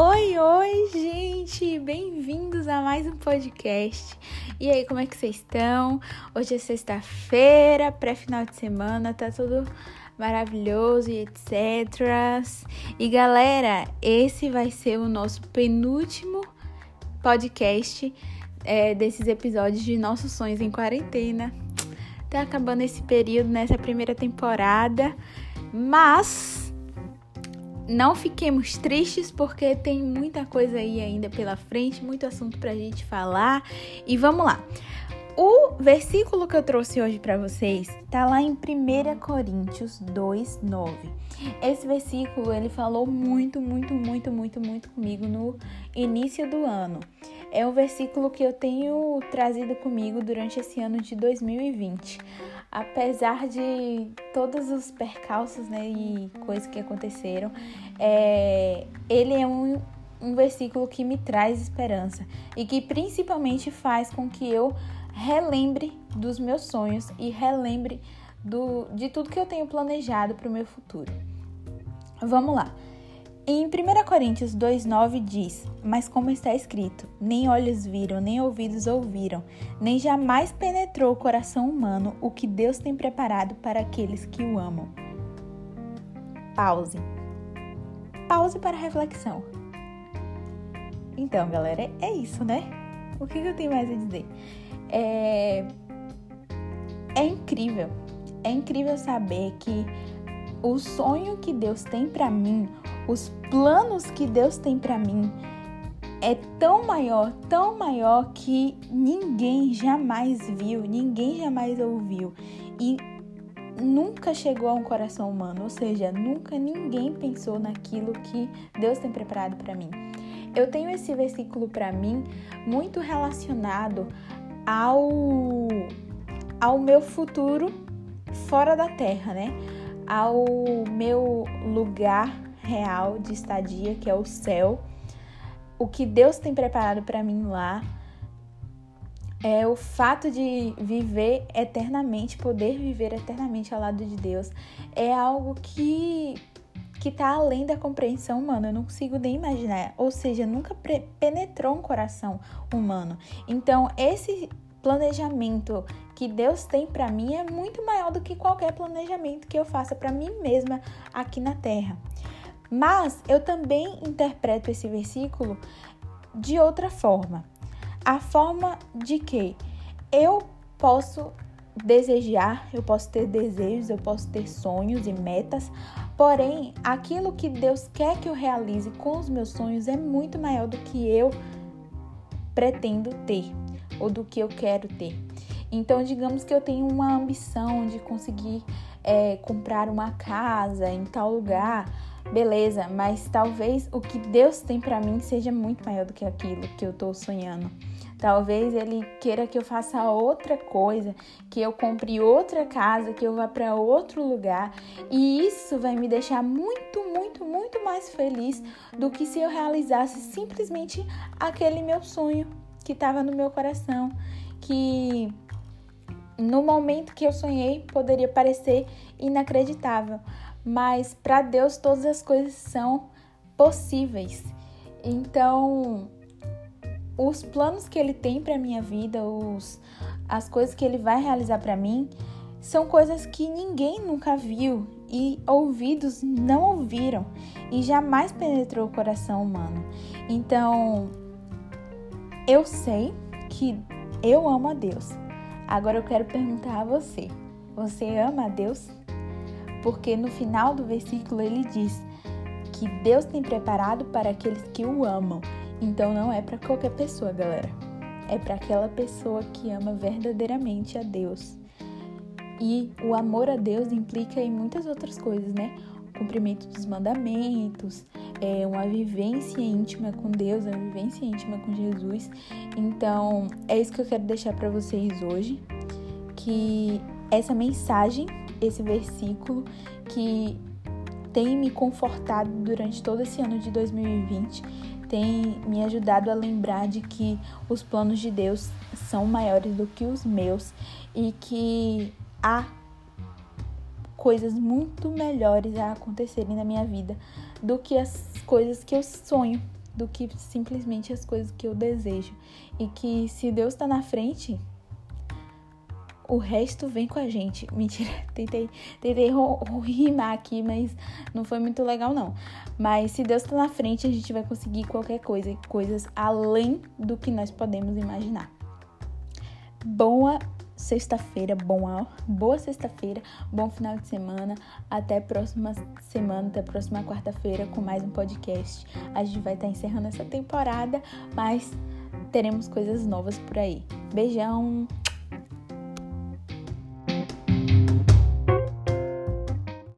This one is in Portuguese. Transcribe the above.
Oi, oi, gente! Bem-vindos a mais um podcast. E aí, como é que vocês estão? Hoje é sexta-feira, pré-final de semana, tá tudo maravilhoso e etc. E galera, esse vai ser o nosso penúltimo podcast é, desses episódios de Nossos Sonhos em Quarentena. Tá acabando esse período nessa primeira temporada, mas não fiquemos tristes porque tem muita coisa aí ainda pela frente, muito assunto pra gente falar. E vamos lá. O versículo que eu trouxe hoje para vocês tá lá em 1 Coríntios 2:9. Esse versículo ele falou muito, muito, muito, muito, muito comigo no início do ano. É um versículo que eu tenho trazido comigo durante esse ano de 2020 apesar de todos os percalços né, e coisas que aconteceram, é, ele é um, um versículo que me traz esperança e que principalmente faz com que eu relembre dos meus sonhos e relembre do, de tudo que eu tenho planejado para o meu futuro. Vamos lá. Em 1 Coríntios 2,9 diz: Mas como está escrito, nem olhos viram, nem ouvidos ouviram, nem jamais penetrou o coração humano o que Deus tem preparado para aqueles que o amam. Pause. Pause para reflexão. Então, galera, é isso, né? O que eu tenho mais a dizer? É, é incrível. É incrível saber que o sonho que Deus tem para mim, os planos que Deus tem para mim é tão maior, tão maior que ninguém jamais viu, ninguém jamais ouviu e nunca chegou a um coração humano, ou seja, nunca ninguém pensou naquilo que Deus tem preparado para mim. Eu tenho esse versículo para mim muito relacionado ao ao meu futuro fora da terra, né? Ao meu lugar real de estadia, que é o céu. O que Deus tem preparado para mim lá é o fato de viver eternamente, poder viver eternamente ao lado de Deus, é algo que que está além da compreensão humana. Eu não consigo nem imaginar, ou seja, nunca penetrou um coração humano. Então, esse planejamento que Deus tem para mim é muito maior do que qualquer planejamento que eu faça para mim mesma aqui na terra. Mas eu também interpreto esse versículo de outra forma. A forma de que eu posso desejar, eu posso ter desejos, eu posso ter sonhos e metas, porém, aquilo que Deus quer que eu realize com os meus sonhos é muito maior do que eu pretendo ter ou do que eu quero ter. Então, digamos que eu tenho uma ambição de conseguir é, comprar uma casa em tal lugar beleza, mas talvez o que Deus tem para mim seja muito maior do que aquilo que eu tô sonhando. Talvez ele queira que eu faça outra coisa, que eu compre outra casa, que eu vá para outro lugar, e isso vai me deixar muito, muito, muito mais feliz do que se eu realizasse simplesmente aquele meu sonho que estava no meu coração, que no momento que eu sonhei poderia parecer inacreditável, mas para Deus todas as coisas são possíveis. Então, os planos que ele tem para minha vida, os as coisas que ele vai realizar para mim, são coisas que ninguém nunca viu e ouvidos não ouviram e jamais penetrou o coração humano. Então, eu sei que eu amo a Deus. Agora eu quero perguntar a você: você ama a Deus? porque no final do versículo ele diz que Deus tem preparado para aqueles que o amam. Então não é para qualquer pessoa, galera. É para aquela pessoa que ama verdadeiramente a Deus. E o amor a Deus implica em muitas outras coisas, né? Cumprimento dos mandamentos, é uma vivência íntima com Deus, uma vivência íntima com Jesus. Então, é isso que eu quero deixar para vocês hoje, que essa mensagem esse versículo que tem me confortado durante todo esse ano de 2020, tem me ajudado a lembrar de que os planos de Deus são maiores do que os meus e que há coisas muito melhores a acontecerem na minha vida do que as coisas que eu sonho, do que simplesmente as coisas que eu desejo. E que se Deus está na frente, o resto vem com a gente. Mentira, tentei, tentei rimar aqui, mas não foi muito legal não. Mas se Deus está na frente, a gente vai conseguir qualquer coisa, coisas além do que nós podemos imaginar. Boa sexta-feira, boa, boa sexta-feira, bom final de semana. Até próxima semana, até próxima quarta-feira com mais um podcast. A gente vai estar encerrando essa temporada, mas teremos coisas novas por aí. Beijão!